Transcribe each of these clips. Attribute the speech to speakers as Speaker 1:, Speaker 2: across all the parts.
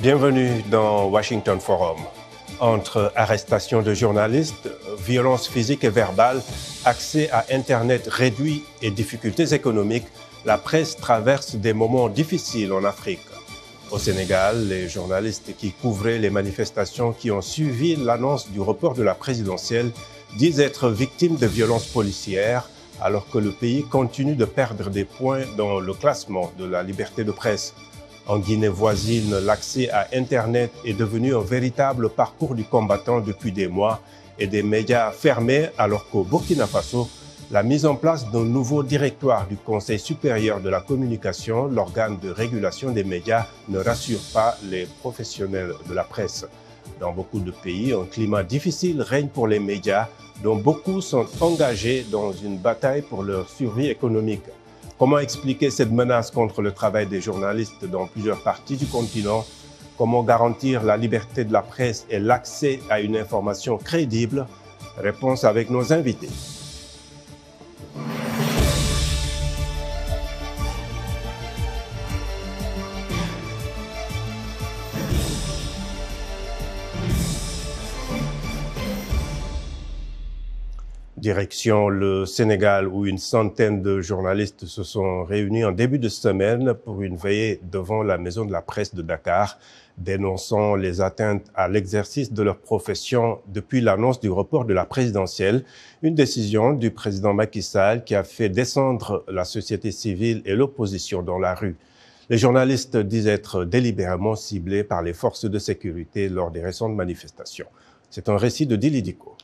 Speaker 1: Bienvenue dans Washington Forum. Entre arrestation de journalistes, violences physiques et verbales, accès à Internet réduit et difficultés économiques, la presse traverse des moments difficiles en Afrique. Au Sénégal, les journalistes qui couvraient les manifestations qui ont suivi l'annonce du report de la présidentielle disent être victimes de violences policières alors que le pays continue de perdre des points dans le classement de la liberté de presse. En Guinée voisine, l'accès à Internet est devenu un véritable parcours du combattant depuis des mois et des médias fermés alors qu'au Burkina Faso, la mise en place d'un nouveau directoire du Conseil supérieur de la communication, l'organe de régulation des médias, ne rassure pas les professionnels de la presse. Dans beaucoup de pays, un climat difficile règne pour les médias, dont beaucoup sont engagés dans une bataille pour leur survie économique. Comment expliquer cette menace contre le travail des journalistes dans plusieurs parties du continent? Comment garantir la liberté de la presse et l'accès à une information crédible? Réponse avec nos invités. Direction le Sénégal où une centaine de journalistes se sont réunis en début de semaine pour une veillée devant la maison de la presse de Dakar, dénonçant les atteintes à l'exercice de leur profession depuis l'annonce du report de la présidentielle, une décision du président Macky Sall qui a fait descendre la société civile et l'opposition dans la rue. Les journalistes disent être délibérément ciblés par les forces de sécurité lors des récentes manifestations. C'est un récit de Dilidico.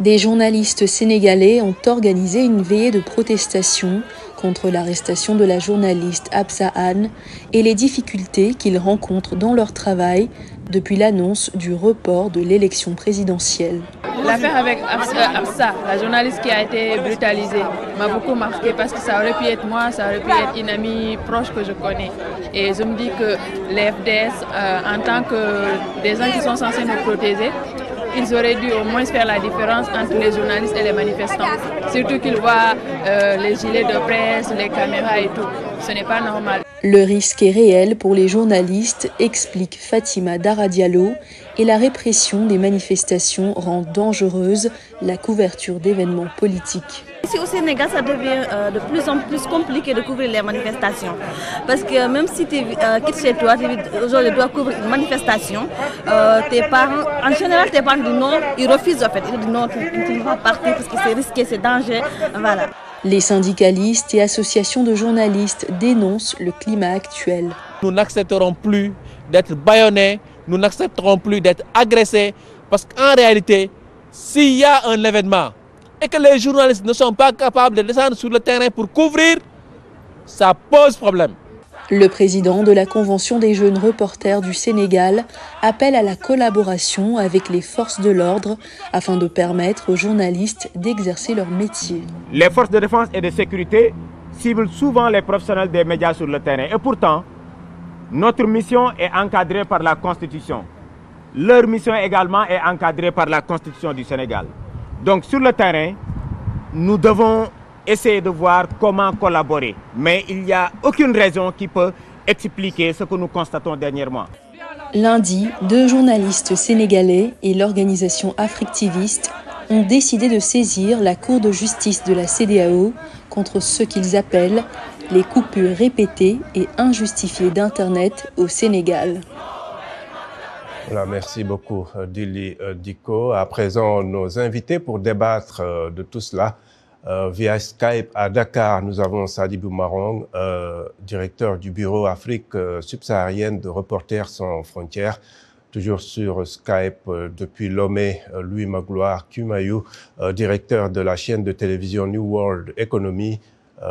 Speaker 2: Des journalistes sénégalais ont organisé une veillée de protestation contre l'arrestation de la journaliste Absa Anne et les difficultés qu'ils rencontrent dans leur travail depuis l'annonce du report de l'élection présidentielle.
Speaker 3: L'affaire avec Absa, la journaliste qui a été brutalisée, m'a beaucoup marqué parce que ça aurait pu être moi, ça aurait pu être une amie proche que je connais. Et je me dis que les euh, en tant que des gens qui sont censés nous protéger, ils auraient dû au moins faire la différence entre les journalistes et les manifestants. Surtout qu'ils voient euh, les gilets de presse, les caméras et tout. Ce n'est pas normal.
Speaker 2: Le risque est réel pour les journalistes, explique Fatima Daradialo, et la répression des manifestations rend dangereuse la couverture d'événements politiques.
Speaker 4: Ici au Sénégal, ça devient euh, de plus en plus compliqué de couvrir les manifestations. Parce que même si tu euh, quittes chez toi, aujourd'hui tu dois couvrir une manifestation, euh, tes parents, en général tes parents disent non, ils refusent en fait. Ils disent non, tu ne vas pas partir parce que c'est risqué, c'est dangereux. Voilà.
Speaker 2: Les syndicalistes et associations de journalistes dénoncent le climat actuel.
Speaker 5: Nous n'accepterons plus d'être baïonnés, nous n'accepterons plus d'être agressés, parce qu'en réalité, s'il y a un événement et que les journalistes ne sont pas capables de descendre sur le terrain pour couvrir, ça pose problème.
Speaker 2: Le président de la Convention des jeunes reporters du Sénégal appelle à la collaboration avec les forces de l'ordre afin de permettre aux journalistes d'exercer leur métier.
Speaker 6: Les forces de défense et de sécurité ciblent souvent les professionnels des médias sur le terrain. Et pourtant, notre mission est encadrée par la Constitution. Leur mission également est encadrée par la Constitution du Sénégal. Donc sur le terrain, nous devons essayer de voir comment collaborer. Mais il n'y a aucune raison qui peut expliquer ce que nous constatons dernièrement.
Speaker 2: Lundi, deux journalistes sénégalais et l'organisation Africtiviste ont décidé de saisir la Cour de justice de la CDAO contre ce qu'ils appellent les coupures répétées et injustifiées d'Internet au Sénégal.
Speaker 1: Voilà, merci beaucoup, Dili Diko. À présent, nos invités pour débattre euh, de tout cela. Euh, via Skype à Dakar, nous avons Sadibou Marong, euh, directeur du bureau Afrique euh, subsaharienne de Reporters sans frontières. Toujours sur Skype euh, depuis Lomé, euh, Louis Magloire Kumayou, directeur de la chaîne de télévision New World Economy,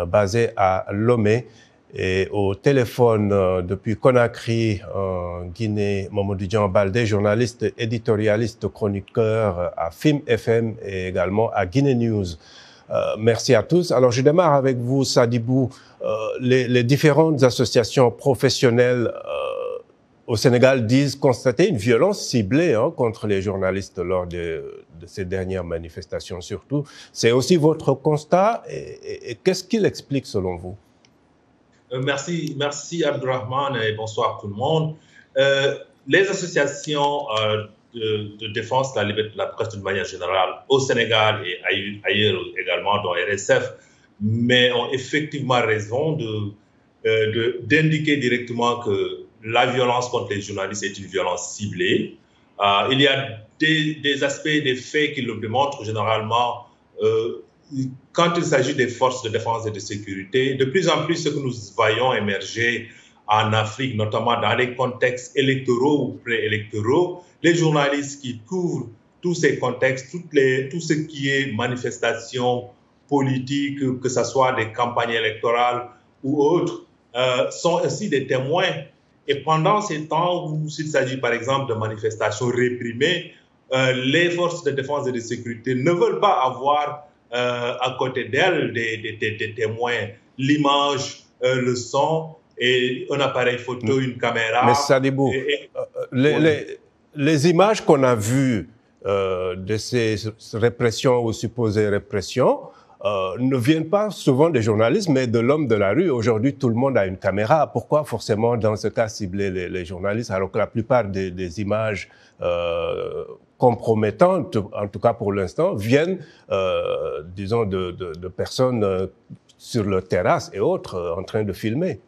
Speaker 1: basée à Lomé. Et au téléphone depuis Conakry, en Guinée, Dian Baldé, journaliste, éditorialiste, chroniqueur à FIM FM et également à Guinée News. Euh, merci à tous. Alors, je démarre avec vous, Sadibou. Euh, les, différentes associations professionnelles euh, au Sénégal disent constater une violence ciblée hein, contre les journalistes lors de, ces dernières manifestations, surtout. C'est aussi votre constat. Et qu'est-ce qu'il explique selon vous?
Speaker 7: Merci, merci Abdurrahman et bonsoir tout le monde. les associations de, défense de la liberté de la presse d'une manière générale au Sénégal et ailleurs également dans RSF, mais ont effectivement raison de, d'indiquer directement que la violence contre les journalistes est une violence ciblée. Euh, il y a des, des, aspects, des faits qui le démontrent généralement. Euh, quand il s'agit des forces de défense et de sécurité, de plus en plus ce que nous voyons émerger en Afrique, notamment dans les contextes électoraux ou préélectoraux, les journalistes qui couvrent tous ces contextes, toutes les, tout ce qui est manifestation politique, que ce soit des campagnes électorales ou autres, euh, sont aussi des témoins. Et pendant ces temps où s'il s'agit par exemple de manifestations réprimées, euh, les forces de défense et de sécurité ne veulent pas avoir euh, à côté d'elles des, témoins, l'image, le son et un appareil photo, une caméra.
Speaker 1: Mais les, les, images qu'on a vues de ces répressions ou supposées répressions, euh, ne viennent pas souvent des journalistes, mais de l'homme de la rue. Aujourd'hui, tout le monde a une caméra. Pourquoi forcément, dans ce cas, cibler les, journalistes, alors que la plupart des, images euh, compromettantes, en tout cas pour l'instant, viennent, euh, disons, de, personnes sur leur terrasse et autres en train de filmer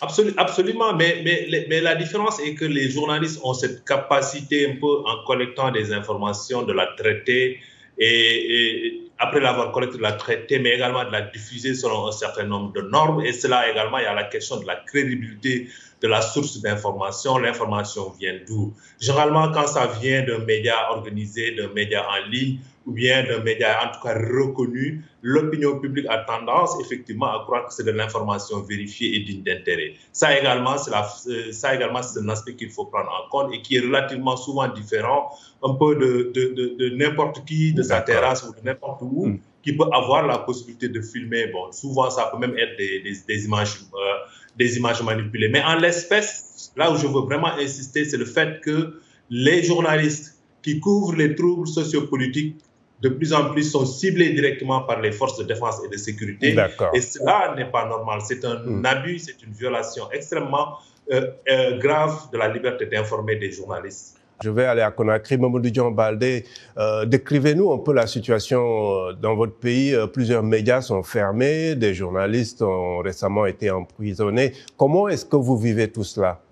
Speaker 7: Absolument, mais, mais, mais, la différence est que les journalistes ont cette capacité un peu en collectant des informations de la traiter et après l'avoir collecté, de la traiter, mais également de la diffuser selon un certain nombre de normes. Et cela également, il y a la question de la crédibilité de la source d'information. L'information vient d'où? Généralement, quand ça vient d'un média organisé, d'un média en ligne, ou bien d'un média en tout cas reconnu, l'opinion publique a tendance effectivement à croire que c'est de l'information vérifiée et digne d'intérêt. Ça également, c'est euh, un aspect qu'il faut prendre en compte et qui est relativement souvent différent un peu de, de, de, n'importe qui, de sa terrasse ou de n'importe où. Hmm. qui peut avoir la possibilité de filmer. Bon, souvent, ça peut même être des, des, images, euh, des images manipulées. Mais en l'espèce, là où je veux vraiment insister, c'est le fait que les journalistes qui couvrent les troubles sociopolitiques de plus en plus sont ciblés directement par les forces de défense et de sécurité. Et cela n'est pas normal. C'est un hmm. abus, c'est une violation extrêmement euh, euh, grave de la liberté d'informer des journalistes.
Speaker 1: Je vais aller à Conakry. Mamadou Dion-Baldé, euh, décrivez-nous un peu la situation dans votre pays. Plusieurs médias sont fermés, des journalistes ont récemment été emprisonnés. Comment est-ce que vous vivez tout cela?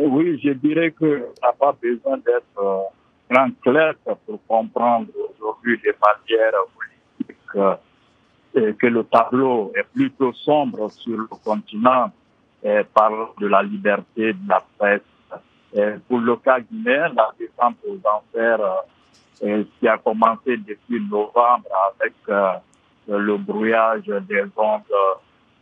Speaker 8: Oui, je dirais ça n'a pas besoin d'être grand clair pour comprendre aujourd'hui les manières politiques que le tableau est plutôt sombre sur le continent et parle de la liberté de la presse. Et pour le cas guinéen, la descente aux enfers euh, qui a commencé depuis novembre avec euh, le brouillage des ondes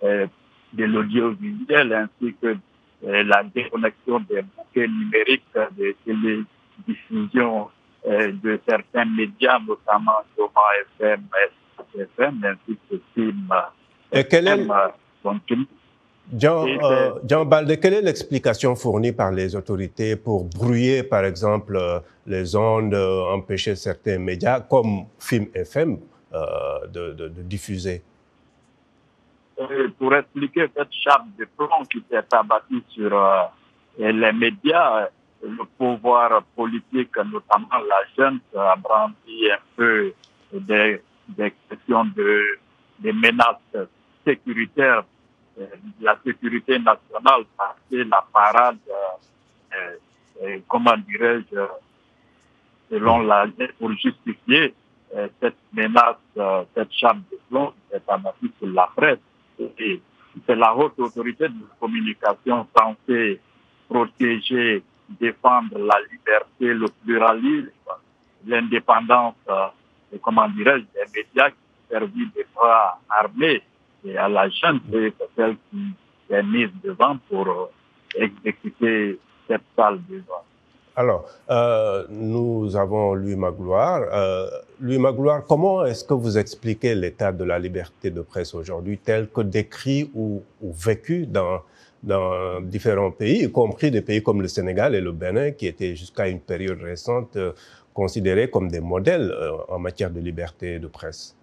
Speaker 8: euh, de l'audiovisuel ainsi que la déconnexion des bouquets numériques des télé diffusion euh, de certains médias, notamment Thomas FM, FM, ainsi que Film.
Speaker 1: Et quel est... Jean, euh, Jean Balde, quelle est l'explication fournie par les autorités pour brouiller, par exemple, euh, les ondes, empêcher certains médias comme Film FM de, de, diffuser?
Speaker 8: Pour expliquer cette chape de plomb qui s'est abattue sur les médias, le pouvoir politique, notamment la jeune, a brandi un peu des, des questions de des menaces sécuritaires. Euh, la sécurité nationale, c'est la parade, euh, euh, comment dirais-je, selon la pour justifier cette menace, cette chape de plomb est abattue sur la presse. Et c'est la haute autorité de communication censée protéger défendre la liberté, le pluralisme, l'indépendance, euh, comment dirais-je, des médias qui servent des bras armés et à la jeune, c'est celle qui est mise devant pour euh, exécuter cette salle besoin.
Speaker 1: Alors, euh, nous avons Louis Magloire. Euh, Louis Magloire, comment est-ce que vous expliquez l'état de la liberté de presse aujourd'hui tel que décrit ou, ou vécu dans dans différents pays, y compris des pays comme le Sénégal et le Bénin, qui étaient jusqu'à une période récente euh, considérés comme des modèles euh, en matière de liberté de presse?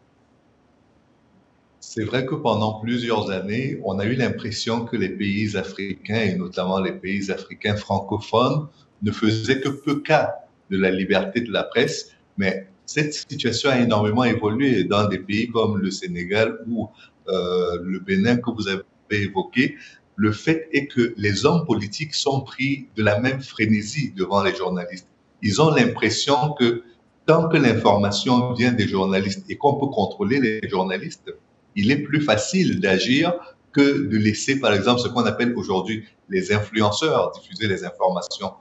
Speaker 9: C'est vrai que pendant plusieurs années, on a eu l'impression que les pays africains, et notamment les pays africains francophones, ne faisaient que peu cas de la liberté de la presse, mais cette situation a énormément évolué dans des pays comme le Sénégal ou euh, le Bénin que vous avez évoqué. Le fait est que les hommes politiques sont pris de la même frénésie devant les journalistes. Ils ont l'impression que tant que l'information vient des journalistes et qu'on peut contrôler les journalistes, il est plus facile d'agir que de laisser, par exemple, ce qu'on appelle aujourd'hui les influenceurs diffuser les informations.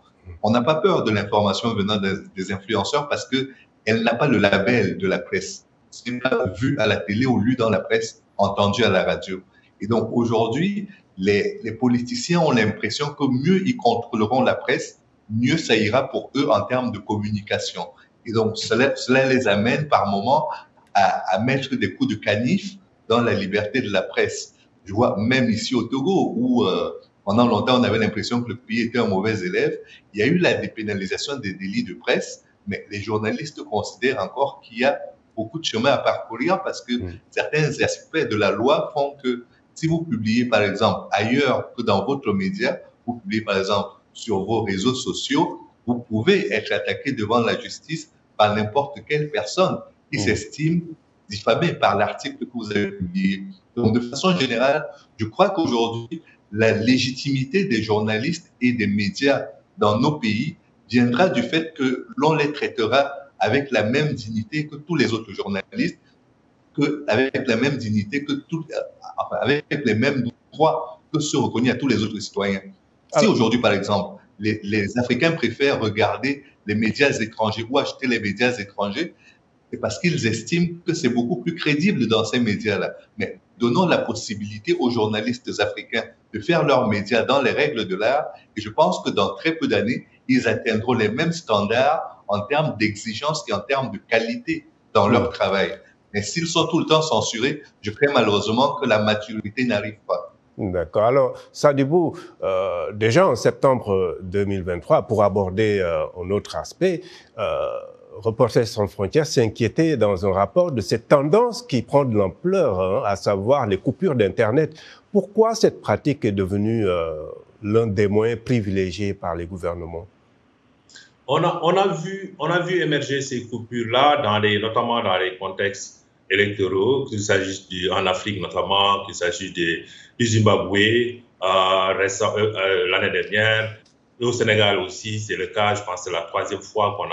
Speaker 9: On n'a pas peur de l'information venant des influenceurs parce que elle n'a pas le label de la presse. C'est pas vu à la télé ou lu dans la presse, entendu à la radio. Et donc aujourd'hui, les, politiciens ont l'impression que mieux ils contrôleront la presse, mieux ça ira pour eux en termes de communication. Et donc cela, les amène par moments à mettre des coups de canif dans la liberté de la presse. Je vois même ici au Togo où euh, pendant longtemps on avait l'impression que le pays était un mauvais élève. Il y a eu la dépénalisation des délits de presse mais les journalistes considèrent encore qu'il y a beaucoup de chemin à parcourir parce que certains aspects de la loi font que si vous publiez par exemple ailleurs que dans votre média, vous publiez par exemple sur vos réseaux sociaux, vous pouvez être attaqué devant la justice par n'importe quelle personne qui s'estime diffamée par l'article que vous avez publié. Donc, de façon générale, je crois qu'aujourd'hui, la légitimité des journalistes et des médias dans nos pays viendra du fait que l'on les traitera avec la même dignité que tous les autres journalistes, que, avec la même dignité que tout, enfin, avec les mêmes droits que ceux reconnus à tous les autres citoyens. Si aujourd'hui, par exemple, les, les, Africains préfèrent regarder les médias étrangers ou acheter les médias étrangers, c'est parce qu'ils estiment que c'est beaucoup plus crédible dans ces médias-là. Mais donnons la possibilité aux journalistes africains de faire leurs médias dans les règles de l'art. Et je pense que dans très peu d'années, ils atteindront les mêmes standards en termes d'exigence et en termes de qualité dans leur travail. Mais s'ils sont tout le temps censurés, je crains malheureusement que la maturité n'arrive pas.
Speaker 1: D'accord. Alors, Sadibou, euh, déjà en septembre 2023, pour aborder euh, un autre aspect, euh, Reporters sans frontières s'inquiétait dans un rapport de cette tendance qui prend de l'ampleur, hein, à savoir les coupures d'Internet. Pourquoi cette pratique est devenue euh, l'un des moyens privilégiés par les gouvernements?
Speaker 7: On a, vu, émerger ces coupures-là, notamment dans les contextes électoraux, qu'il s'agisse en Afrique notamment, qu'il s'agisse du Zimbabwe, euh, euh, l'année dernière, et au Sénégal aussi, c'est le cas, je pense que c'est la troisième fois qu'on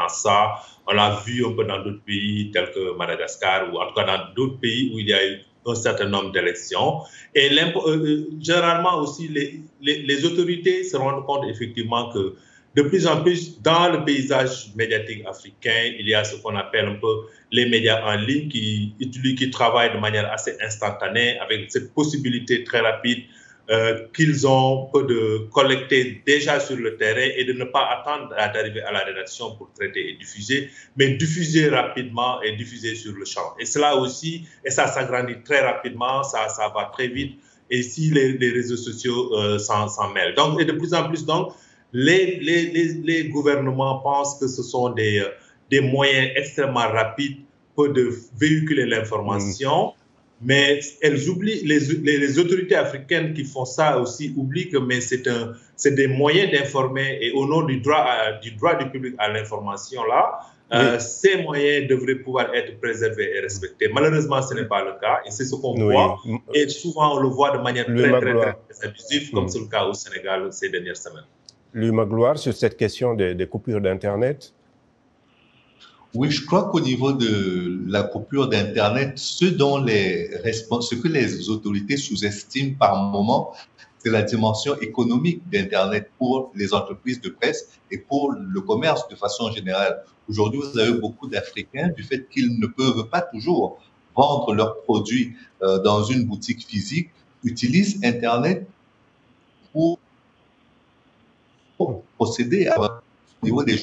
Speaker 7: a, ça. On l'a vu un peu dans d'autres pays tels que Madagascar ou en tout cas dans d'autres pays où il y a eu un certain nombre d'élections. Et euh, généralement aussi, les, autorités se rendent compte effectivement que de plus en plus, dans le paysage médiatique africain, il y a ce qu'on appelle un peu les médias en ligne qui, qui travaillent de manière assez instantanée avec cette possibilité très rapide euh, qu'ils ont peu de collecter déjà sur le terrain et de ne pas attendre d'arriver à la rédaction pour traiter et diffuser, mais diffuser rapidement et diffuser sur le champ. Et cela aussi, et ça s'agrandit très rapidement, ça, ça va très vite, et si les, réseaux sociaux euh, s'en mêlent. Donc, et de plus en plus, donc, les, les, les, gouvernements pensent que ce sont des, euh, des moyens extrêmement rapides pour de véhiculer l'information. Mais elles oublient, les, les, autorités africaines qui font ça aussi oublient que mais c'est un, c'est des moyens d'informer et au nom du droit, du droit du public à l'information là, euh, ces moyens devraient pouvoir être préservés et respectés. Malheureusement, ce n'est pas le cas et c'est ce qu'on voit. Et souvent, on le voit de manière très, très, très, abusive, comme mm. c'est le cas au Sénégal ces dernières semaines.
Speaker 1: Lui, Magloire, sur cette question des, des coupures d'Internet
Speaker 9: oui, je crois qu'au niveau de la coupure d'Internet, ce, dont les ce que les autorités sous-estiment par moment, c'est la dimension économique d'Internet pour les entreprises de presse et pour le commerce de façon générale. Aujourd'hui, vous avez beaucoup d'Africains, du fait qu'ils ne peuvent pas toujours vendre leurs produits euh, dans une boutique physique, utilisent Internet pour, procéder à, au niveau des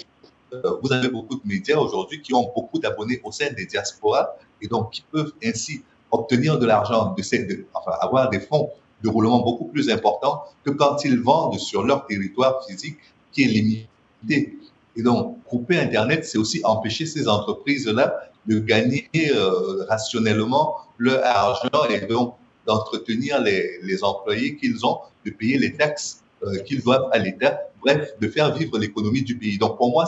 Speaker 9: vous avez beaucoup de médias aujourd'hui qui ont beaucoup d'abonnés au sein des diasporas et donc qui peuvent ainsi obtenir de l'argent, de, enfin, avoir des fonds de roulement beaucoup plus importants que quand ils vendent sur leur territoire physique qui est limité. Et donc, couper Internet, c'est aussi empêcher ces entreprises-là de gagner rationnellement leur argent et donc d'entretenir les employés qu'ils ont, de payer les taxes qu'ils doivent à l'État, bref, de faire vivre l'économie du pays. Donc pour moi,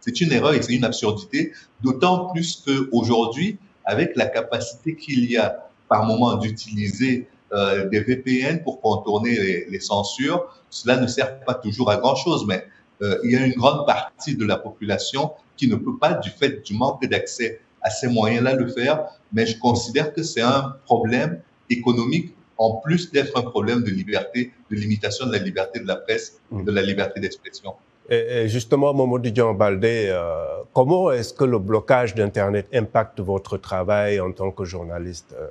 Speaker 9: c'est une erreur et c'est une absurdité, d'autant plus qu'aujourd'hui, avec la capacité qu'il y a par moment d'utiliser euh, des VPN pour contourner les, les, censures, cela ne sert pas toujours à grand-chose, mais euh, il y a une grande partie de la population qui ne peut pas, du fait du manque d'accès à ces moyens-là, le faire. Mais je considère que c'est un problème économique en plus d'être un problème de liberté, de limitation de la liberté de la presse, et de la liberté d'expression.
Speaker 1: Et, justement, Momodou Dian Baldé, euh, comment est-ce que le blocage d'Internet impacte votre travail en tant que journaliste euh,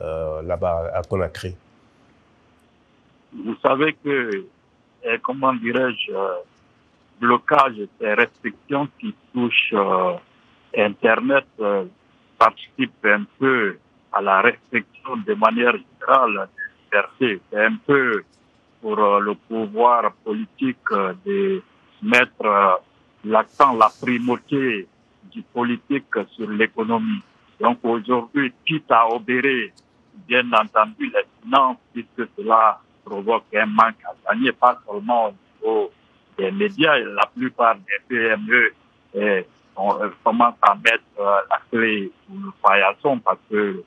Speaker 1: euh, là-bas à Conakry?
Speaker 8: Vous savez que, comment dirais-je, blocage et restrictions qui touchent Internet participent un peu à la restriction de manière générale C'est un peu pour le pouvoir politique de mettre euh, l'accent, la primauté du politique sur l'économie. Donc aujourd'hui, quitte à obérer, bien entendu, les finances, puisque cela provoque un manque à gagner, pas seulement au niveau des médias, la plupart des PME eh, on, euh, commencent à mettre euh, la clé sous le paillasson parce que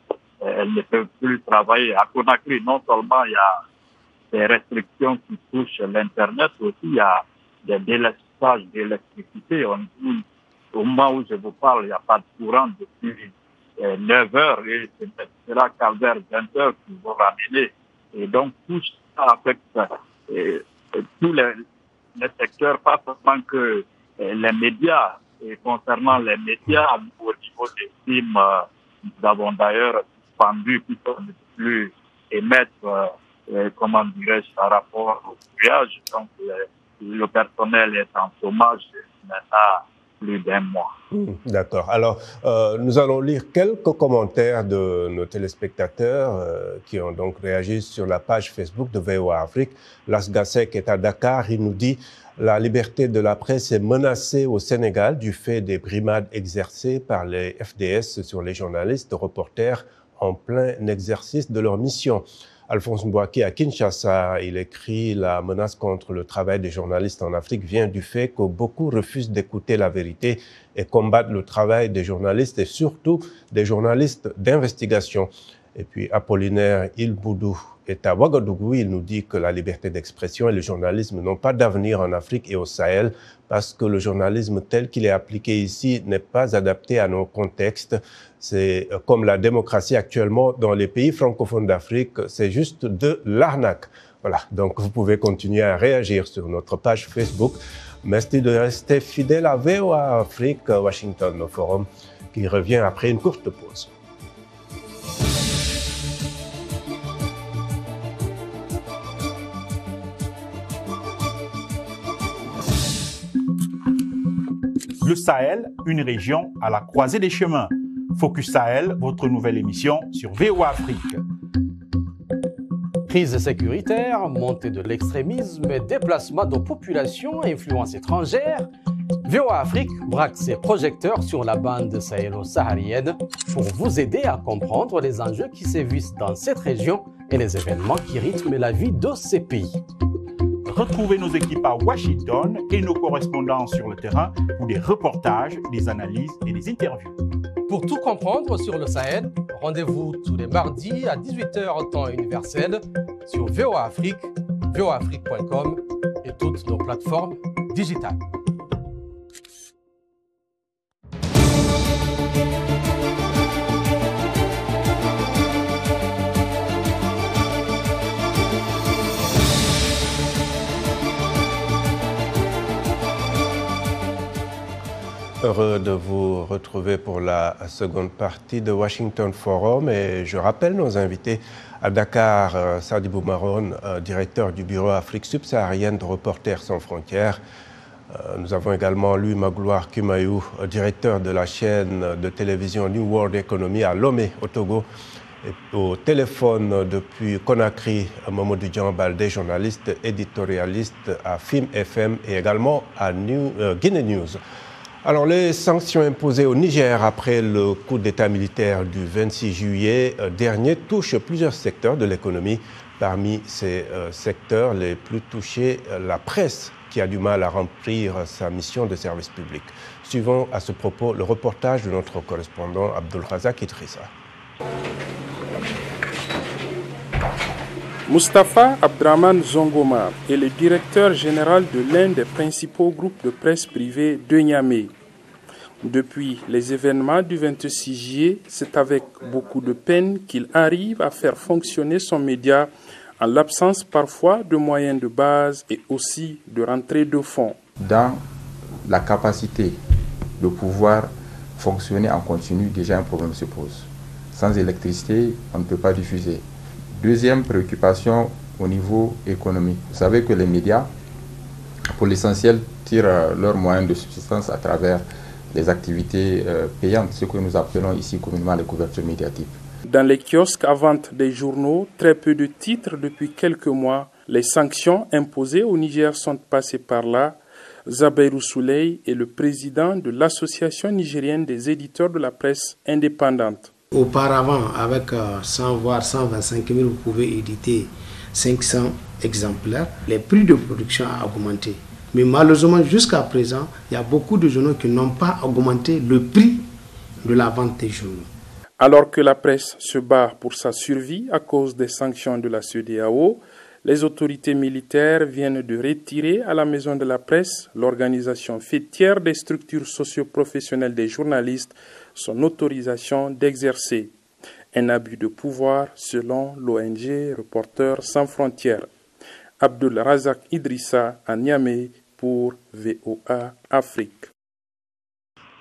Speaker 8: elles ne peuvent plus travailler. À Conakry, non seulement il y a des restrictions qui touchent l'Internet, aussi il y a des délestages d'électricité. Au moment où je vous parle, il n'y a pas de courant depuis 9 euh, heures et c'est là qu'à vers 20 heures qu'ils vont ramener. Et donc, tout ça affecte euh, tous les, les, secteurs, pas seulement que euh, les médias. Et concernant les médias, au niveau des films, nous avons d'ailleurs suspendu, puisqu'on ne plus émettre, comment dirais-je, par rapport au voyage. Donc, le personnel est en chômage maintenant plus d'un mois.
Speaker 1: Hmm, d'accord. Alors, euh, nous allons lire quelques commentaires de nos téléspectateurs euh, qui ont donc réagi sur la page Facebook de VOA Afrique. Las Gassek est à Dakar. Il nous dit la liberté de la presse est menacée au Sénégal du fait des brimades exercées par les FDS sur les journalistes, reporters en plein exercice de leur mission. Alphonse Mbouaki à Kinshasa, il écrit La menace contre le travail des journalistes en Afrique vient du fait que beaucoup refusent d'écouter la vérité et combattent le travail des journalistes et surtout des journalistes d'investigation. Et puis Apollinaire Ilboudou est à Ouagadougou. Il nous dit que la liberté d'expression et le journalisme n'ont pas d'avenir en Afrique et au Sahel parce que le journalisme tel qu'il est appliqué ici n'est pas adapté à nos contextes. C'est euh, comme la démocratie actuellement dans les pays francophones d'Afrique, c'est juste de l'arnaque. Voilà, donc vous pouvez continuer à réagir sur notre page Facebook. Merci de rester fidèle à VOA Afrique Washington Forum qui revient après une courte pause.
Speaker 10: Le Sahel, une région à la croisée des chemins. Focus Sahel, votre nouvelle émission sur VOA Afrique.
Speaker 11: Crise sécuritaire, montée de l'extrémisme, déplacement de populations, influence étrangère. VOA Afrique braque ses projecteurs sur la bande sahélo-saharienne pour vous aider à comprendre les enjeux qui sévissent dans cette région et les événements qui rythment la vie de ces pays.
Speaker 10: Retrouvez nos équipes à Washington et nos correspondants sur le terrain pour des reportages, des analyses et des interviews.
Speaker 11: Pour tout comprendre sur le Sahel, rendez-vous tous les mardis à 18h temps universel sur VOA Afrique, voaafrique.com et toutes nos plateformes digitales.
Speaker 1: Heureux de vous retrouver pour la seconde partie de Washington Forum et je rappelle nos invités à Dakar, euh, Sadibou Maron, euh, directeur du bureau Afrique subsaharienne de Reporters sans frontières. Euh, nous avons également Louis Magloire Kumayou, directeur de la chaîne de télévision New World Economy à Lomé, au Togo. Et au téléphone depuis Conakry, Mamadou Djambaldé, journaliste éditorialiste à FIM FM et également à New, Guinée News. Alors, les sanctions imposées au Niger après le coup d'État militaire du 26 juillet euh, dernier touchent plusieurs secteurs de l'économie. Parmi ces euh, secteurs les plus touchés, euh, la presse qui a du mal à remplir sa mission de service public. Suivons à ce propos le reportage de notre correspondant Abdul Razak Idrissa.
Speaker 12: Mustapha Abdraman Zongoma est le directeur général de l'un des principaux groupes de presse privés de Niamey. Depuis les événements du 26 juillet, c'est avec beaucoup de peine qu'il arrive à faire fonctionner son média en l'absence parfois de moyens de base et aussi de rentrée de fonds.
Speaker 13: Dans la capacité de pouvoir fonctionner en continu, déjà un problème se pose. Sans électricité, on ne peut pas diffuser. Deuxième préoccupation au niveau économique. Vous savez que les médias, pour l'essentiel, tirent leurs moyens de subsistance à travers les activités euh, payantes, ce que nous appelons ici communément les couvertures médiatiques.
Speaker 12: Dans les kiosques à vente des journaux, très peu de titres depuis quelques mois. Les sanctions imposées au Niger sont passées par là. Zabeirou Souley est le président de l'Association nigérienne des éditeurs de la presse indépendante.
Speaker 14: Auparavant, avec 100 voire 125 000, vous pouvez éditer 500 exemplaires. Les prix de production ont augmenté. Mais malheureusement, jusqu'à présent, il y a beaucoup de journaux qui n'ont pas augmenté le prix de la vente des journaux.
Speaker 12: Alors que la presse se bat pour sa survie à cause des sanctions de la CEDEAO, les autorités militaires viennent de retirer à la Maison de la Presse, l'organisation fêtière des structures socioprofessionnelles des journalistes, son autorisation d'exercer un abus de pouvoir selon l'ONG Reporters sans frontières. Abdul Razak Idrissa à Niamey pour VOA Afrique.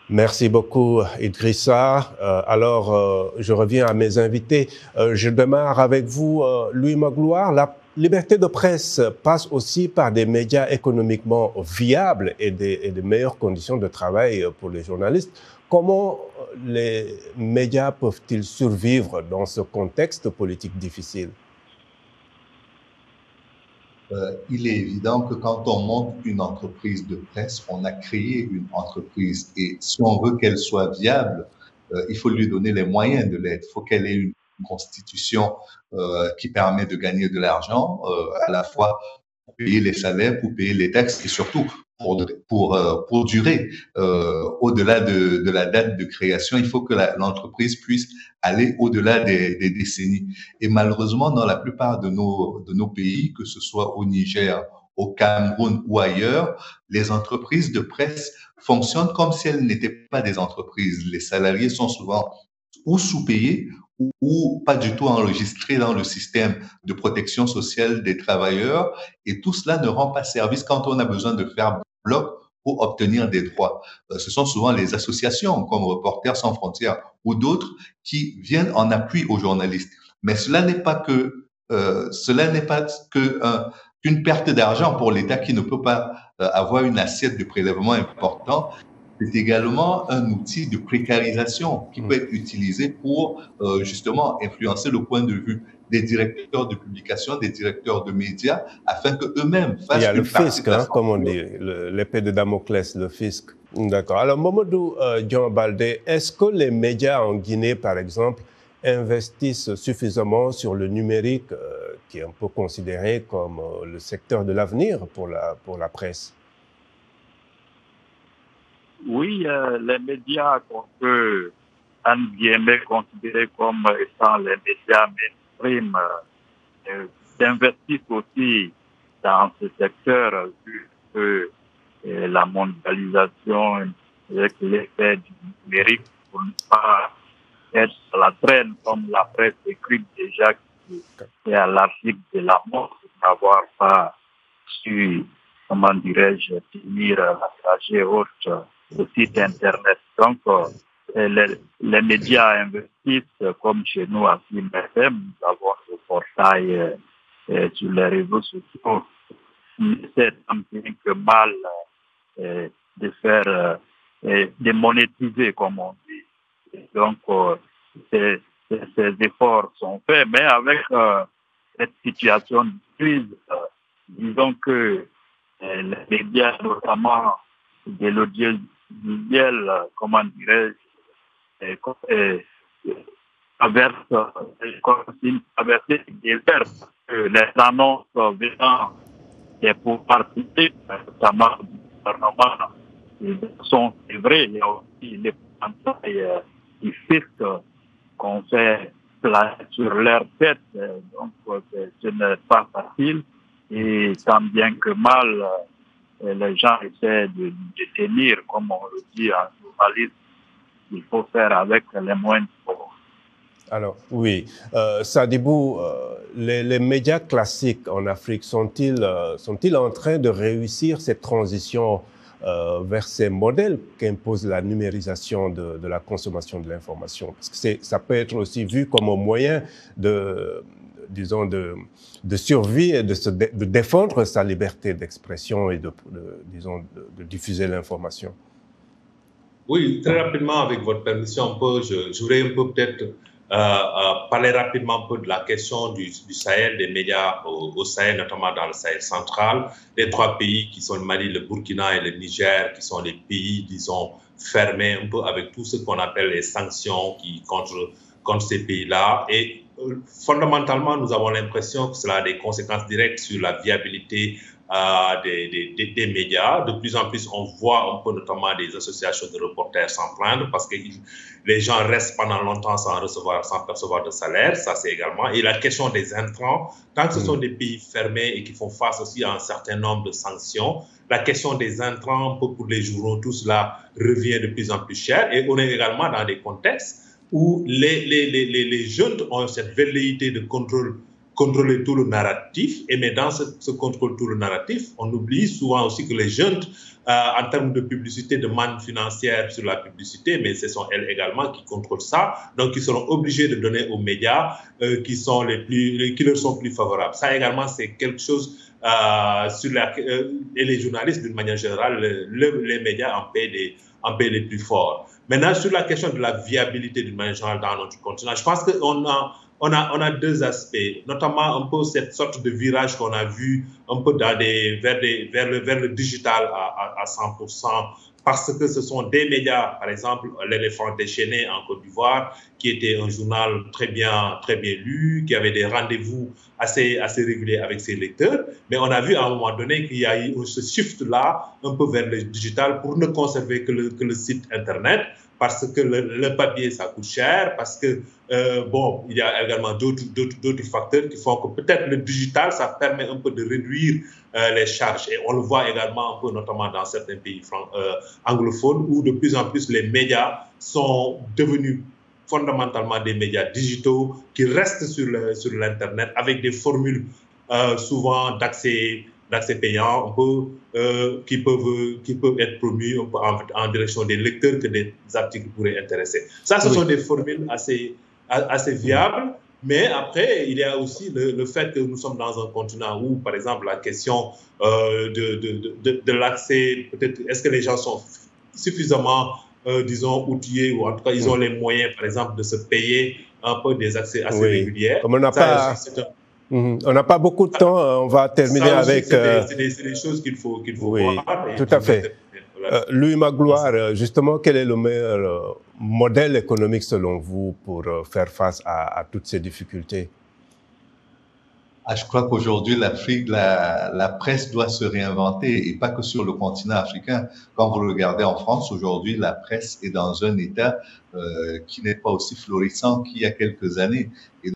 Speaker 1: Merci beaucoup, Idrissa. Euh, alors, euh, je reviens à mes invités. Euh, je démarre avec vous, Louis Magloire. La liberté de presse passe aussi par des médias économiquement viables et des, et des meilleures conditions de travail pour les journalistes. Comment les médias peuvent-ils survivre dans ce contexte politique difficile?
Speaker 9: Euh, il est évident que quand on monte une entreprise de presse, on a créé une entreprise et si on veut qu'elle soit viable, euh, il faut lui donner les moyens de l'aide. Il faut qu'elle ait une constitution euh, qui permet de gagner de l'argent, à la fois pour payer les salaires, pour payer les taxes et surtout pour, pour, euh, pour durer. Euh, au-delà de, de, la date de création, il faut que l'entreprise puisse aller au-delà des, des, décennies. Et malheureusement, dans la plupart de nos, de nos pays, que ce soit au Niger, au Cameroun ou ailleurs, les entreprises de presse fonctionnent comme si elles n'étaient pas des entreprises. Les salariés sont souvent ou sous-payés ou pas du tout enregistrés dans le système de protection sociale des travailleurs. Et tout cela ne rend pas service quand on a besoin de faire bloc pour obtenir des droits. Euh, ce sont souvent les associations comme Reporters sans frontières ou d'autres qui viennent en appui aux journalistes. Mais cela n'est pas que euh, cela n'est pas que une perte d'argent pour l'État qui ne peut pas euh, avoir une assiette de prélèvement important c'est également un outil de précarisation qui peut être utilisé pour euh, justement influencer le point de vue des directeurs de publication, des directeurs de médias, afin que eux-mêmes fassent.
Speaker 1: Il y a le fisc, hein, comme on dit, l'épée de Damoclès, le fisc. D'accord. Alors, Momodou euh, John Baldé, est-ce que les médias en Guinée, par exemple, investissent suffisamment sur le numérique, euh, qui est un peu considéré comme euh, le secteur de l'avenir pour la, pour la presse?
Speaker 8: Oui, euh, les médias qu'on peut, en guillemets, considérer comme étant les médias mainstream, euh, s'investissent aussi dans ce secteur, vu que euh, la mondialisation avec l'effet du numérique pour ne pas être à la traîne comme la presse écrite déjà qui est à l'article de la mort, n'avoir pas su, comment dirais-je, finir la trajet haute le site Internet. Donc, euh, les, les, médias investissent, comme chez nous à FM, nous le portail euh, euh, sur les réseaux sociaux. C'est un que mal euh, de faire, de monétiser, comme on dit. Donc, ces, ces, efforts sont faits, mais avec cette situation de crise, disons que les médias, notamment de visuel, comment dirais-je, averse, averser des verbes. Les annonces venant des pouvoirs publics, notamment du gouvernement, sont vraies. Il y a aussi les pantalles du fisc qu'on fait sur leur tête. Donc, ce n'est pas facile. Et tant bien que mal, les gens essaient de, de tenir, comme on le dit en journaliste, il faut faire avec les moyens
Speaker 1: alors, oui. Euh, Sadibou, euh, les, médias classiques en Afrique sont-ils euh, sont en train de réussir cette transition euh, vers ces modèles qu'impose la numérisation de, la consommation de l'information? Parce que ça peut être aussi vu comme un moyen de, disons, de, de survie et de, de défendre sa liberté d'expression et de, disons, de, diffuser l'information.
Speaker 7: Oui, très rapidement, avec votre permission, un peu, je, voudrais un peu peut-être euh, euh, parler rapidement un peu de la question du, du Sahel, des médias au, au, Sahel, notamment dans le Sahel central. Les trois pays qui sont le Mali, le Burkina et le Niger, qui sont les pays, disons, fermés un peu avec tout ce qu'on appelle les sanctions qui, contre, contre ces pays-là. Et euh, fondamentalement, nous avons l'impression que cela a des conséquences directes sur la viabilité euh, des, des, des, médias. De plus en plus, on voit un peu notamment des associations de reporters s'en plaindre parce que les gens restent pendant longtemps sans recevoir, sans percevoir de salaire. Ça, c'est également. Et la question des intrants, tant que ce sont des pays fermés et qui font face aussi à un certain nombre de sanctions, la question des intrants pour les journaux, tout cela revient de plus en plus cher. Et on est également dans des contextes où les, les, les, les jeunes ont cette velléité de contrôle contrôler tout le narratif. Et mais dans ce, contrôle tout le narratif, on oublie souvent aussi que les jeunes, euh, en termes de publicité, de manne financière sur la publicité, mais ce sont elles également qui contrôlent ça. Donc, ils seront obligés de donner aux médias euh, qui sont les plus, qui leur sont plus favorables. Ça également, c'est quelque chose euh, sur la, et les journalistes d'une manière générale, le, les médias en paient les, en paient les plus forts. Maintenant, sur la question de la viabilité d'une manière générale dans notre continent, je pense qu'on a on a, deux aspects, notamment un peu cette sorte de virage qu'on a vu un peu vers, le, digital à, à, à 100%, parce que ce sont des médias, par exemple, l'éléphant déchaîné en Côte d'Ivoire, qui était un journal très bien, très bien lu, qui avait des rendez-vous assez, réguliers avec ses lecteurs. Mais on a vu à un moment donné qu'il y a eu ce shift-là, un peu vers le digital, pour ne conserver que le site Internet parce que le, papier, ça coûte cher, parce que, euh, bon, il y a également d'autres facteurs qui font que peut-être le digital, ça permet un peu de réduire euh, les charges. Et on le voit également un peu, notamment dans certains pays euh, anglophones, où de plus en plus les médias sont devenus fondamentalement des médias digitaux qui restent sur l'Internet avec des formules souvent d'accès d'accès payant, un peu, euh, qui, peuvent, qui peuvent être promus en, en, direction des lecteurs que des articles pourraient intéresser. Ça, ce oui. sont des formules assez, assez viables. Mais après, il y a aussi le, le, fait que nous sommes dans un continent où, par exemple, la question euh, de, de, de, de l'accès, peut-être, est-ce que les gens sont suffisamment, euh, disons, outillés ou en tout cas, ils ont les moyens, par exemple, de se payer un peu des accès assez oui. réguliers.
Speaker 1: Comme on n'a pas... Aussi, Mmh. On n'a pas beaucoup de temps, euh, on va terminer
Speaker 7: aussi,
Speaker 1: avec...
Speaker 7: C'est euh... des, des, choses qu'il faut, qu'il faut
Speaker 1: oui,
Speaker 7: voir.
Speaker 1: Tout à fait. Euh, Louis Magloire, euh, justement, quel est le meilleur modèle économique selon vous pour faire face à, à toutes ces difficultés?
Speaker 9: Ah, je crois qu'aujourd'hui, l'Afrique, la, la, presse doit se réinventer et pas que sur le continent africain. Quand vous regardez en France, aujourd'hui, la presse est dans un état euh, qui n'est pas aussi florissant qu'il y a quelques années. Et